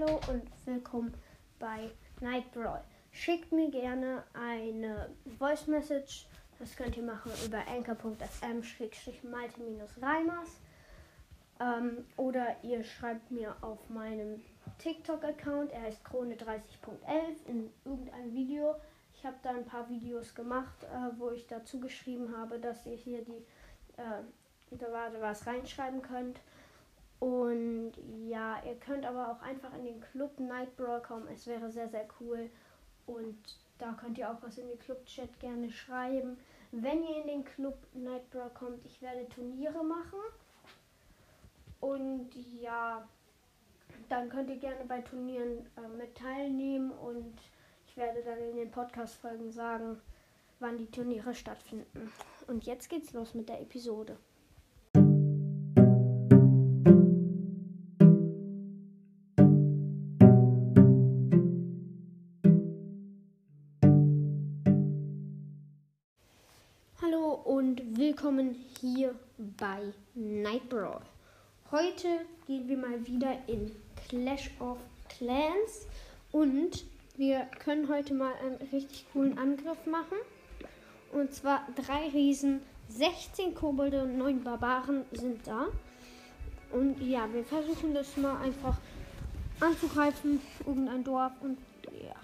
Hallo und willkommen bei Night Brawl. Schickt mir gerne eine Voice Message. Das könnt ihr machen über anchor.fm-malte-reimers. Ähm, oder ihr schreibt mir auf meinem TikTok-Account, er heißt Krone30.11, in irgendeinem Video. Ich habe da ein paar Videos gemacht, äh, wo ich dazu geschrieben habe, dass ihr hier die äh, da was reinschreiben könnt. Und ja, ihr könnt aber auch einfach in den Club Night Brawl kommen. Es wäre sehr, sehr cool. Und da könnt ihr auch was in den Club-Chat gerne schreiben. Wenn ihr in den Club Night Brawl kommt, ich werde Turniere machen. Und ja, dann könnt ihr gerne bei Turnieren äh, mit teilnehmen. Und ich werde dann in den Podcast-Folgen sagen, wann die Turniere stattfinden. Und jetzt geht's los mit der Episode. Willkommen hier bei Night Brawl. Heute gehen wir mal wieder in Clash of Clans und wir können heute mal einen richtig coolen Angriff machen. Und zwar drei Riesen, 16 Kobolde und 9 Barbaren sind da. Und ja, wir versuchen das mal einfach anzugreifen, irgendein Dorf und ja.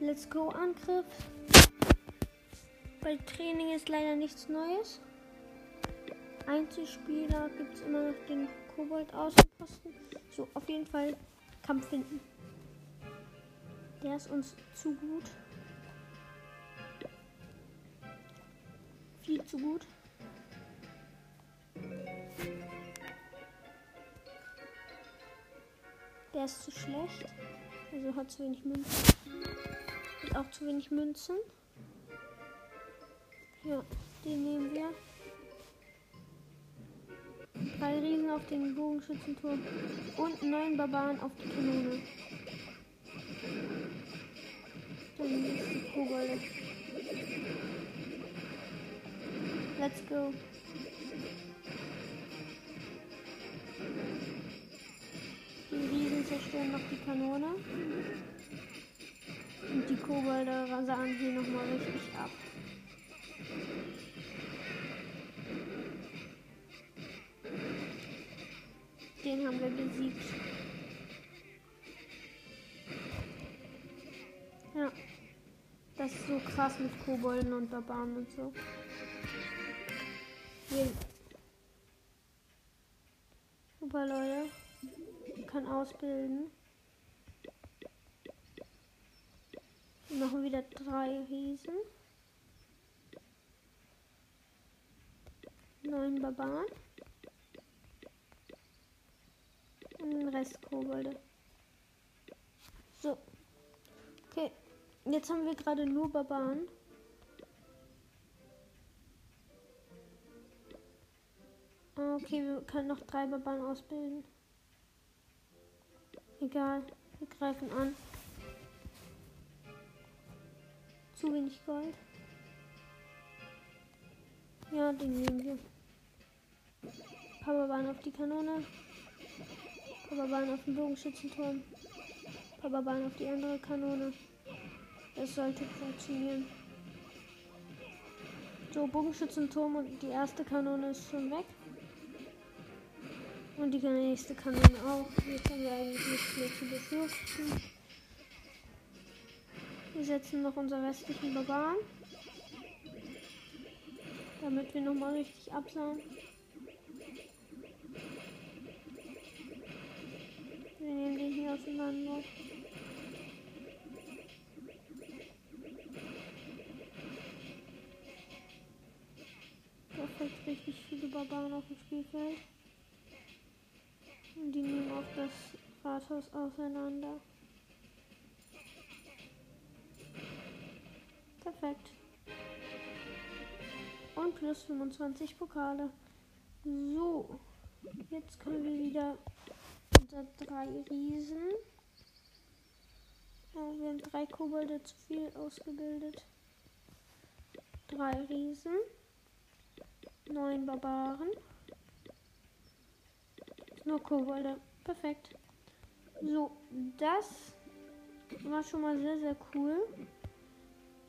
Let's go Angriff. Bei Training ist leider nichts Neues. Einzelspieler gibt es immer noch den Kobold Außenposten. So, auf jeden Fall Kampf finden. Der ist uns zu gut. Viel zu gut. Der ist zu schlecht. Also hat zu wenig Münzen. Hat auch zu wenig Münzen. Ja, den nehmen wir. Drei Riesen auf den Bogenschützenturm und neun Barbaren auf die Kanone. Dann ist die Kobolde. Let's go. Die Riesen zerstören noch die Kanone. Und die Kobolde rasern hier nochmal richtig ab. Den haben wir besiegt. Ja. Das ist so krass mit Kobolden und Barbaren und so. Hier. Super Leute. Man kann ausbilden. Wir machen wieder drei Riesen. Neun Barbaren. Und den Rest Kobolde. So. Okay. Jetzt haben wir gerade nur Barbaren. Ah, okay, wir können noch drei Barbaren ausbilden. Egal. Wir greifen an. Zu wenig Gold. Ja, den nehmen wir. Barbaren auf die Kanone. Papa auf den Bogenschützenturm. Papa auf die andere Kanone. Es sollte funktionieren. So, Bogenschützenturm und die erste Kanone ist schon weg. Und die nächste Kanone auch. Jetzt haben wir eigentlich nicht mehr zu befürchten. Wir setzen noch unsere restlichen Barbaren. Damit wir nochmal richtig absahen. Wir nehmen den hier auseinander. Da fällt richtig viele Barbaren auf dem Spielfeld. Und die nehmen auch das Rathaus auseinander. Perfekt. Und plus 25 Pokale. So. Jetzt können wir wieder unter drei Riesen. Oh, wir haben drei Kobolde zu viel ausgebildet. Drei Riesen. Neun Barbaren. Nur Kobolde. Perfekt. So, das war schon mal sehr, sehr cool.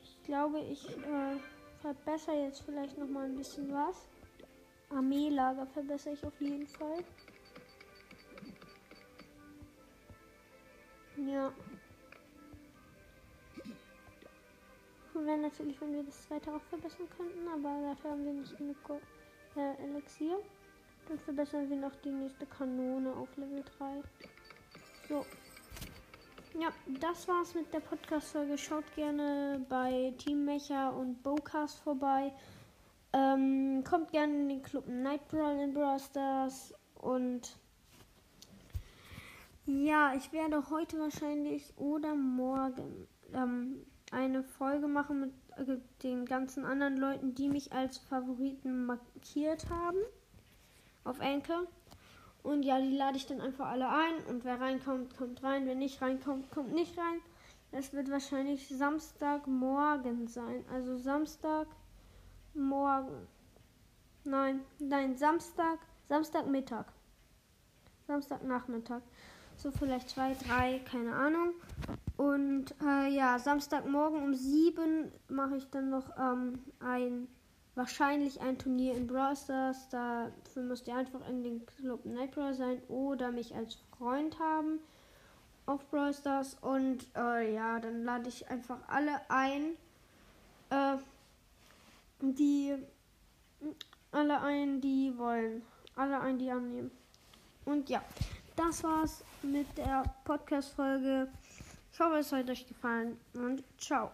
Ich glaube, ich äh, verbessere jetzt vielleicht noch mal ein bisschen was. Armeelager verbessere ich auf jeden Fall. Ja. Wäre natürlich, wenn wir das zweite auch verbessern könnten, aber dafür haben wir nicht genug äh, Elixier. Dann verbessern wir noch die nächste Kanone auf Level 3. So. Ja, das war's mit der Podcast-Folge. Schaut gerne bei Team Mecha und Bowcast vorbei. Ähm, kommt gerne in den Club Night Brawl in Brawl Stars und ja, ich werde heute wahrscheinlich oder morgen ähm, eine Folge machen mit äh, den ganzen anderen Leuten, die mich als Favoriten markiert haben auf Enke. Und ja, die lade ich dann einfach alle ein. Und wer reinkommt, kommt rein. Wer nicht reinkommt, kommt nicht rein. Es wird wahrscheinlich Samstagmorgen sein. Also Samstagmorgen. Nein, nein, Samstag, Samstagmittag. Samstagnachmittag. So vielleicht zwei, drei, keine Ahnung. Und äh, ja, Samstagmorgen um sieben mache ich dann noch ähm, ein wahrscheinlich ein Turnier in Brawl Stars. Dafür müsst ihr einfach in den Club Nightbrawl sein oder mich als Freund haben auf Brawl Stars. Und äh, ja, dann lade ich einfach alle ein, äh, die alle ein, die wollen. Alle ein, die annehmen. Und ja, das war's mit der Podcast-Folge. Ich hoffe, es hat euch gefallen und ciao.